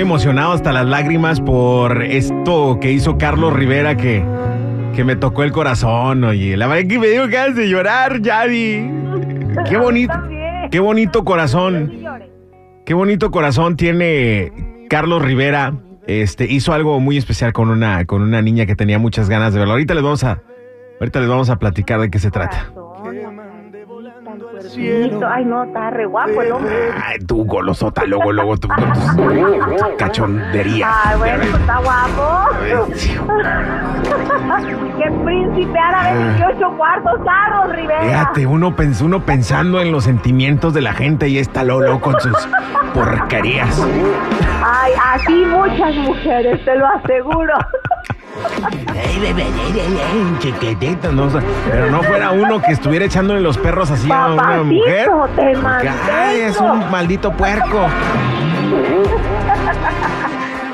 Estoy emocionado hasta las lágrimas por esto que hizo Carlos Rivera que, que me tocó el corazón, oye. La verdad que me dio ganas de llorar, Yadi. Qué bonito, qué bonito corazón. Qué bonito corazón tiene Carlos Rivera. Este hizo algo muy especial con una con una niña que tenía muchas ganas de verlo. Ahorita les vamos a ahorita les vamos a platicar de qué se trata. Ay, no, está re guapo el hombre. Ay, tú golosota, luego luego tú con tus cachonderías. Ay, bueno, pues está guapo. Qué príncipe árabe, 18 cuartos, Carlos Rivera. Fíjate, uno, pens- uno pensando en los sentimientos de la gente y está Lolo con sus porquerías. Ay, así muchas mujeres, te lo aseguro. Chiquitito, no, sé, pero no fuera uno que estuviera echándole los perros así a una mujer. Te ay, es un maldito puerco.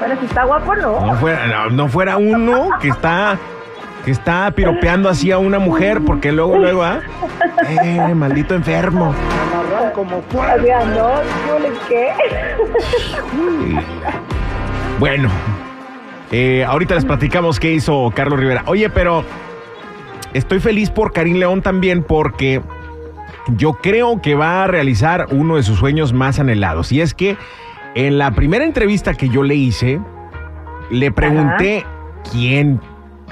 Pero si está guapo, no. No fuera, no, no fuera uno que está que está piropeando así a una mujer porque luego luego ah eh, maldito enfermo O sea, no, yo le qué. bueno eh, ahorita les platicamos qué hizo Carlos Rivera. Oye pero estoy feliz por Karim León también porque yo creo que va a realizar uno de sus sueños más anhelados. Y es que en la primera entrevista que yo le hice le pregunté quién,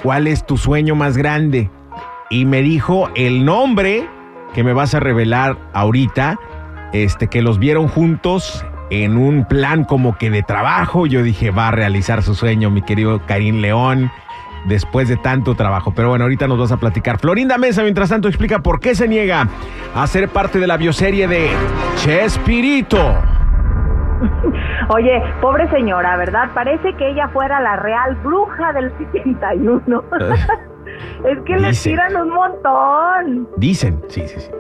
cuál es tu sueño más grande. Y me dijo el nombre que me vas a revelar ahorita, este, que los vieron juntos en un plan como que de trabajo. Yo dije, va a realizar su sueño, mi querido Karim León, después de tanto trabajo. Pero bueno, ahorita nos vas a platicar. Florinda Mesa, mientras tanto, explica por qué se niega a ser parte de la bioserie de Chespirito. Oye, pobre señora, ¿verdad? Parece que ella fuera la real bruja del 71. es que le Dicen. tiran un montón. Dicen, sí, sí, sí.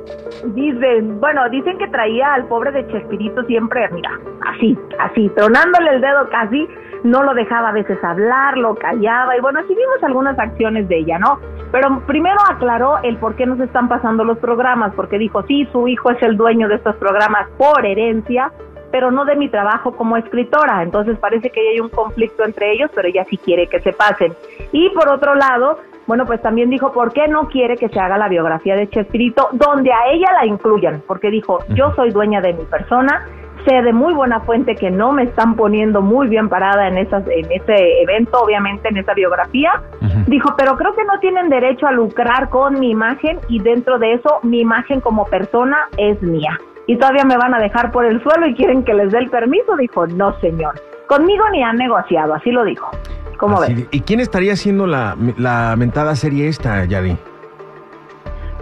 Dicen, bueno, dicen que traía al pobre de Chespirito siempre, mira, así, así, tronándole el dedo casi, no lo dejaba a veces hablar, lo callaba, y bueno, así vimos algunas acciones de ella, ¿no? Pero primero aclaró el por qué nos están pasando los programas, porque dijo, sí, su hijo es el dueño de estos programas por herencia, pero no de mi trabajo como escritora. Entonces parece que hay un conflicto entre ellos, pero ella sí quiere que se pasen. Y por otro lado, bueno, pues también dijo por qué no quiere que se haga la biografía de Chespirito, donde a ella la incluyan, porque dijo, yo soy dueña de mi persona, sé de muy buena fuente que no me están poniendo muy bien parada en esas en ese evento, obviamente en esa biografía. Dijo, pero creo que no tienen derecho a lucrar con mi imagen y dentro de eso mi imagen como persona es mía. Y todavía me van a dejar por el suelo y quieren que les dé el permiso. Dijo, no señor, conmigo ni han negociado, así lo dijo. ¿Cómo Así ves? de- ¿Y quién estaría haciendo la, la mentada serie esta, Yadi?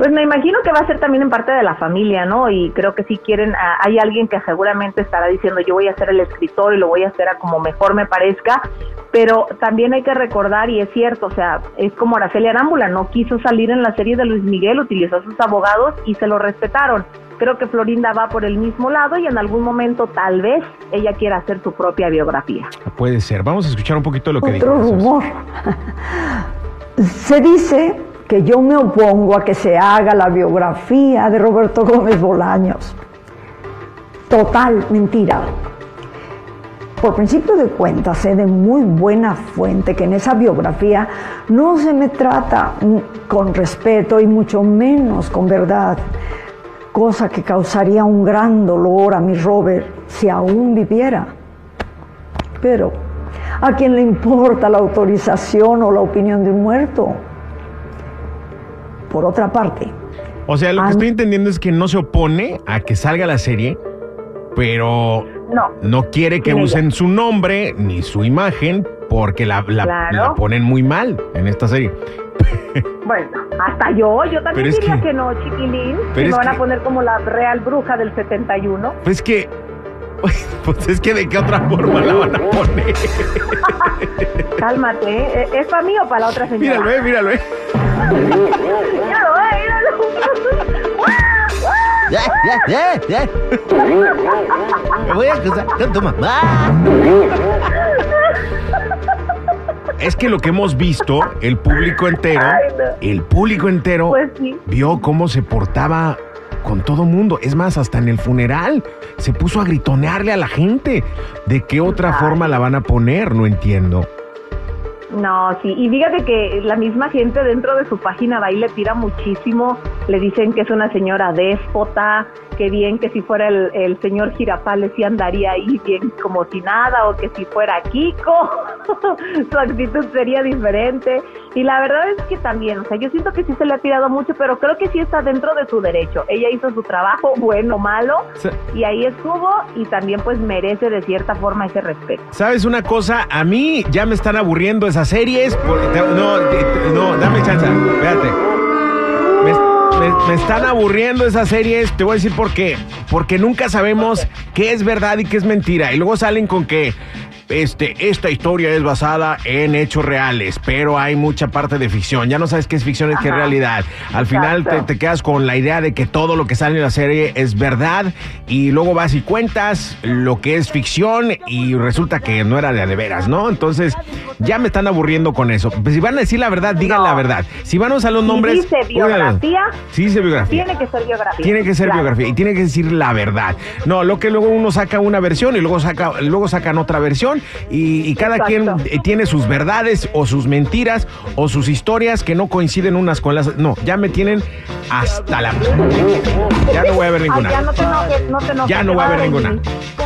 Pues me imagino que va a ser también en parte de la familia, ¿no? Y creo que si quieren, hay alguien que seguramente estará diciendo yo voy a ser el escritor y lo voy a hacer a como mejor me parezca, pero también hay que recordar, y es cierto, o sea, es como Araceli Arámbula, no quiso salir en la serie de Luis Miguel, utilizó a sus abogados y se lo respetaron. Creo que Florinda va por el mismo lado y en algún momento tal vez ella quiera hacer su propia biografía. Puede ser. Vamos a escuchar un poquito de lo que Otro dijo. rumor. Se dice que yo me opongo a que se haga la biografía de Roberto Gómez Bolaños. Total mentira. Por principio de cuentas, sé de muy buena fuente que en esa biografía no se me trata con respeto y mucho menos con verdad, cosa que causaría un gran dolor a mi Robert si aún viviera. Pero, ¿a quién le importa la autorización o la opinión de un muerto? Por otra parte, O sea, lo que estoy entendiendo es que no se opone a que salga la serie, pero No, no quiere que ella. usen su nombre ni su imagen porque la, la- Claro. la ponen muy mal en esta serie. bueno, hasta yo, yo también diría que- que, no, chiquilín, pero si me van que- a poner como la real bruja del 71. Pues que, pues es que de qué otra forma la van a poner. Cálmate, ¿eh? ¿es para mí o para la otra señora? míralo, eh, míralo, eh. Míralo, eh, míralo. Ya, ya, ya, ya. Me voy a casar con tu mamá. Es que lo que hemos visto, el público entero, Ay, no. el público entero Pues sí. vio cómo se portaba con todo mundo. Es más, hasta en el funeral se puso a gritonearle a la gente. ¿De qué otra Ay. forma la van a poner? No entiendo. No, sí, y fíjate que la misma gente dentro de su página va y le tira muchísimo, le dicen que es una señora déspota, que bien que si fuera el, el señor Girafales sí andaría ahí bien como si nada, o que si fuera Kiko, su actitud sería diferente. Y la verdad es que también, o sea, yo siento que sí se le ha tirado mucho, pero creo que sí está dentro de su derecho. Ella hizo su trabajo, bueno o malo, y ahí estuvo, y también pues merece de cierta forma ese respeto. ¿Sabes una cosa? A mí ya me están aburriendo esas series. por- no, no, dame chance. Espérate. Me, están aburriendo esas series. Te voy a decir por qué. Porque nunca sabemos qué es verdad y qué es mentira. Y luego salen con que este, esta historia es basada en hechos reales, pero hay mucha parte de ficción. Ya no sabes qué es ficción y qué es realidad. Al final te, quedas con la idea de que todo lo que sale en la serie es verdad y luego vas y cuentas lo que es ficción y resulta que no era de a de veras, ¿no? Entonces ya me están aburriendo con eso. Pues si van a decir la verdad, digan No. la verdad. Si van a usar los Si nombres... dice pónganlos. biografía, Sí dice biografía. Tiene que ser biografía. Tiene que ser Claro. biografía y tiene que decir la verdad. No, lo que luego uno saca una versión y luego saca, luego sacan otra versión y, y cada Exacto. quien eh, tiene sus verdades o sus mentiras o sus historias que no coinciden unas con las. No, ya me tienen hasta la. Ya no voy a ver Ay, ninguna. ya no te enojes, no te enojes. Ya no voy a ver ninguna.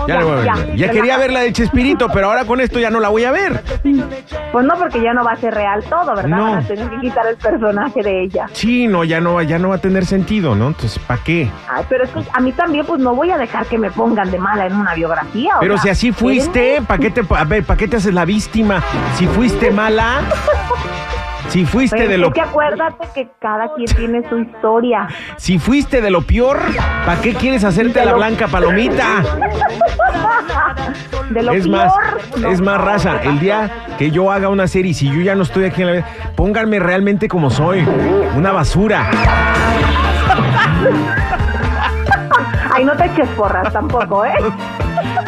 Ya no voy a ver ya, ninguna. Ya quería ver la de Chespirito, pero ahora con esto ya no la voy a ver. Pues no, porque ya no va a ser real todo, ¿verdad? No. Van a tener que quitar el personaje de ella. Sí, no, ya no, ya no va a tener sentido, ¿no? Entonces, ¿para qué? Ay, pero es que a mí también, pues no voy a dejar que me pongan de mala en una biografía. o Pero sea, si así fuiste, ¿para qué te, a ver, ¿para qué te haces la víctima? Si fuiste mala, si fuiste Pero de es lo, que acuérdate que cada quien tiene su historia. si fuiste de lo peor, ¿para qué quieres hacerte la blanca palomita? De lo Es peor. más, no. es más raza. El día que yo haga una serie, si yo ya no estoy aquí en la vida, pónganme realmente como soy, una basura. Ay, no te eches porras tampoco, ¿eh?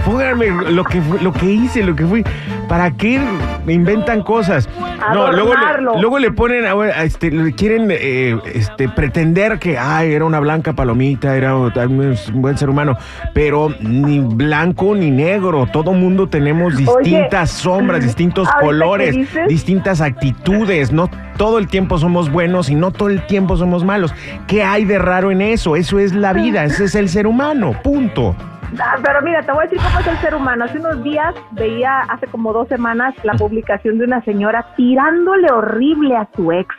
Pónganme lo que lo que hice, lo que fui. ¿Para qué me inventan cosas? No, luego le, luego le ponen, a a este, le quieren eh, este, pretender que, ay, era una blanca palomita, era un buen ser humano, pero ni blanco ni negro, todo mundo tenemos distintas sombras, distintos colores, distintas actitudes, no todo el tiempo somos buenos y no todo el tiempo somos malos. ¿Qué hay de raro en eso? Eso es la vida, ese es el ser humano, punto. Ah, Pero mira, te voy a decir cómo es el ser humano. Hace unos días veía, hace como dos semanas, la publicación de una señora tirándole horrible a su ex,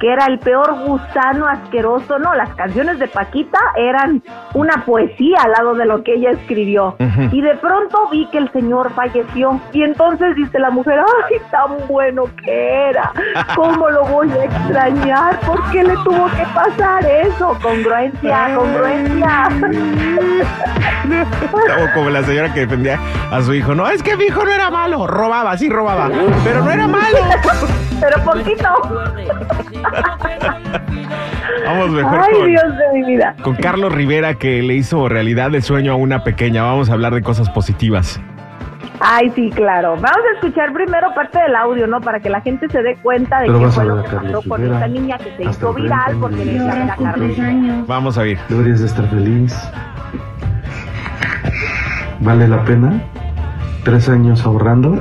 que era el peor gusano asqueroso. No, las canciones de Paquita eran una poesía al lado de lo que ella escribió. Y de pronto vi que el señor falleció. Y entonces dice la mujer, ¡ay, tan bueno que era! ¿Cómo lo voy a extrañar? ¿Por qué le tuvo que pasar eso? Congruencia, congruencia. O como la señora que defendía a su hijo. No, es que mi hijo no era malo. Robaba, sí robaba. Pero no era malo. Pero poquito. Vamos mejor Ay, con, Dios de mi vida. con Carlos Rivera que le hizo realidad de sueño a una pequeña. Vamos a hablar de cosas positivas. Ay, sí, claro. Vamos a escuchar primero parte del audio, ¿no? Para que la gente se dé cuenta de Pero qué fue lo que Carlos pasó con esta niña que se hizo viral porque le decía a Carlos. Vamos a ver. Deberías de estar feliz. ¿Vale la pena? ¿Tres años ahorrando?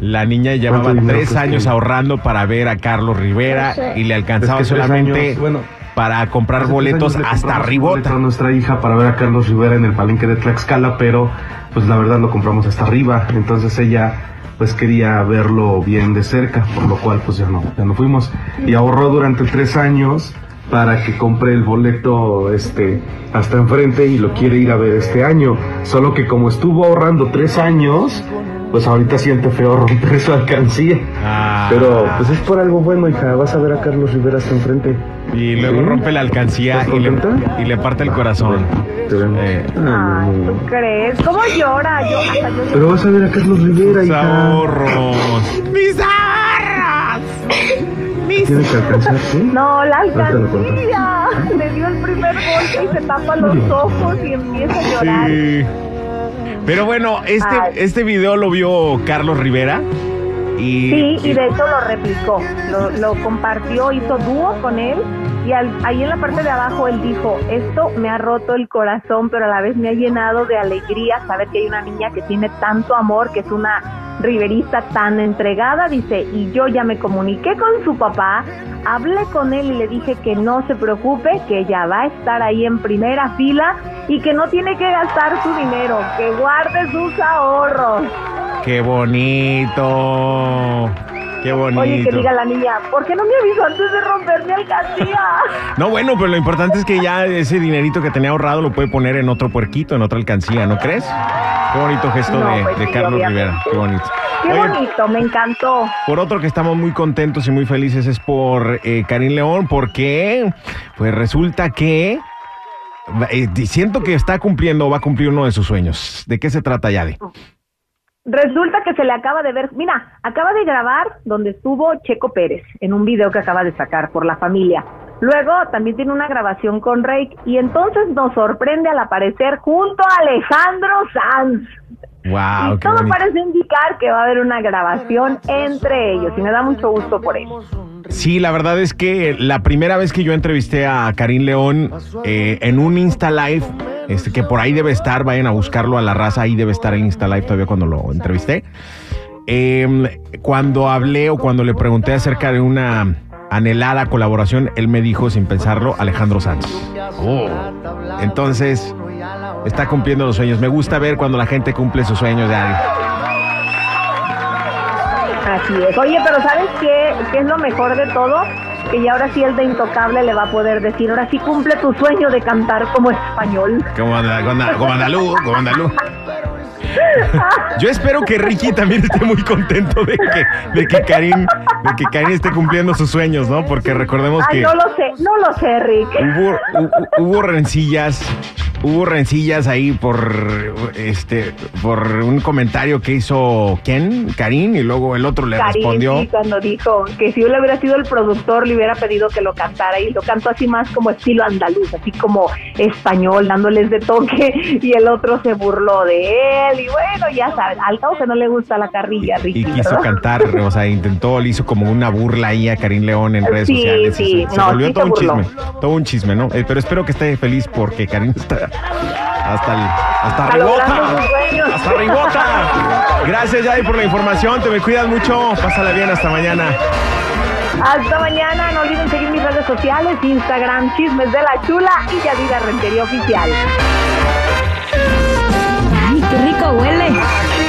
La niña llevaba ¿Cuánto dinero tres años que- ahorrando para ver a Carlos Rivera y le alcanzaba Es que tres solamente años, bueno, para comprar boletos hasta Ribota. boleto a nuestra hija para ver a Carlos Rivera en el palenque de Tlaxcala, pero pues la verdad lo compramos hasta arriba, entonces ella pues quería verlo bien de cerca, por lo cual pues ya no, ya no fuimos. Y ahorró durante tres años para que compre el boleto este hasta enfrente y lo quiere ir a ver este año, solo que como estuvo ahorrando tres años, pues ahorita siente feo romper su alcancía. Ah. Pero pues es por algo bueno, hija, vas a ver a Carlos Rivera hasta enfrente. Y luego ¿Sí? rompe la alcancía ¿Estás y le, y le parte el corazón. Te vemos. Eh. Ay. ¿tú crees? ¿Cómo llora? Yo, hasta yo Pero vas a ver a Carlos Rivera, Mis hija. ahorros. Mis ahorros. Tiene que alcanzar, ¿sí? No, la alcancía. Le dio el primer golpe y se tapa los ojos y empieza a llorar. Sí. Pero bueno, este, Ay. este video lo vio Carlos Rivera. Y, Sí, y de hecho lo replicó, lo, lo compartió, hizo dúo con él Y ahí en la parte de abajo él dijo, esto me ha roto el corazón, pero a la vez me ha llenado de alegría saber que hay una niña que tiene tanto amor, que es una riverista tan entregada, dice, y yo ya me comuniqué con su papá, hablé con él y le dije que no se preocupe, que ella va a estar ahí en primera fila y que no tiene que gastar su dinero, que guarde sus ahorros. Qué bonito. Qué bonito. Oye, que diga la niña, ¿por qué no me avisó antes de romper mi alcancía? No, bueno, pero lo importante es que ya ese dinerito que tenía ahorrado lo puede poner en otro puerquito, en otra alcancía, ¿no crees? Qué bonito gesto No, de, pues de sí, Carlos obviamente. Rivera. Qué bonito. Qué Oye, bonito, me encantó. Por otro que estamos muy contentos y muy felices es por eh, Karim León, porque pues resulta que eh, siento que está cumpliendo, va a cumplir uno de sus sueños. ¿De qué se trata, Yade? Resulta que se le acaba de ver, mira, acaba de grabar donde estuvo Checo Pérez en un video que acaba de sacar por la familia. Luego también tiene una grabación con Rake y entonces nos sorprende al aparecer junto a Alejandro Sanz. Wow, y todo bonito. parece indicar que va a haber una grabación entre ellos y me da mucho gusto por eso. Sí, la verdad es que la primera vez que yo entrevisté a Karim León eh, en un Insta Live, este, que por ahí debe estar, vayan a buscarlo a la raza, ahí debe estar el Insta Live todavía cuando lo entrevisté. Eh, cuando hablé o cuando le pregunté acerca de una anhelada colaboración, él me dijo sin pensarlo, Alejandro Sanz. Oh. Entonces, está cumpliendo los sueños. Me gusta ver cuando la gente cumple sus sueños de alguien. Así es. Oye, pero ¿sabes qué, qué es lo mejor de todo? Que ya ahora sí el de Intocable le va a poder decir, ahora sí cumple tu sueño de cantar como español. Como, como andaluz, como andaluz. Yo espero que Ricky también esté muy contento de que, de que Karim, de que Karim esté cumpliendo sus sueños, ¿no? Porque recordemos Ay, que no lo sé, no lo sé, Rick. hubo, hu- hubo rencillas, hubo rencillas ahí por este, por un comentario que hizo quién, Karim, y luego el otro le respondió. sí, cuando dijo que si yo le hubiera sido el productor, le hubiera pedido que lo cantara y lo cantó así más como estilo andaluz, así como español, dándoles de toque y el otro se burló de él y bueno, ya sabes, al cabo que no le gusta la carrilla, Ricky. Y quiso ¿verdad? cantar, o sea, intentó, le hizo como una burla ahí a Karim León en redes Sí, sociales. sí, se, se no, volvió sí todo un burló. chisme, todo un chisme, ¿no? Eh, pero espero que esté feliz porque Karim está hasta el, hasta arribota, hasta arribota. Gracias, Yadi, por la información. Te me cuidas mucho. Pásala bien, hasta mañana. Hasta mañana, no olviden seguir mis redes sociales, Instagram, Chismes de la Chula y Yadira Rentería Oficial rico huele.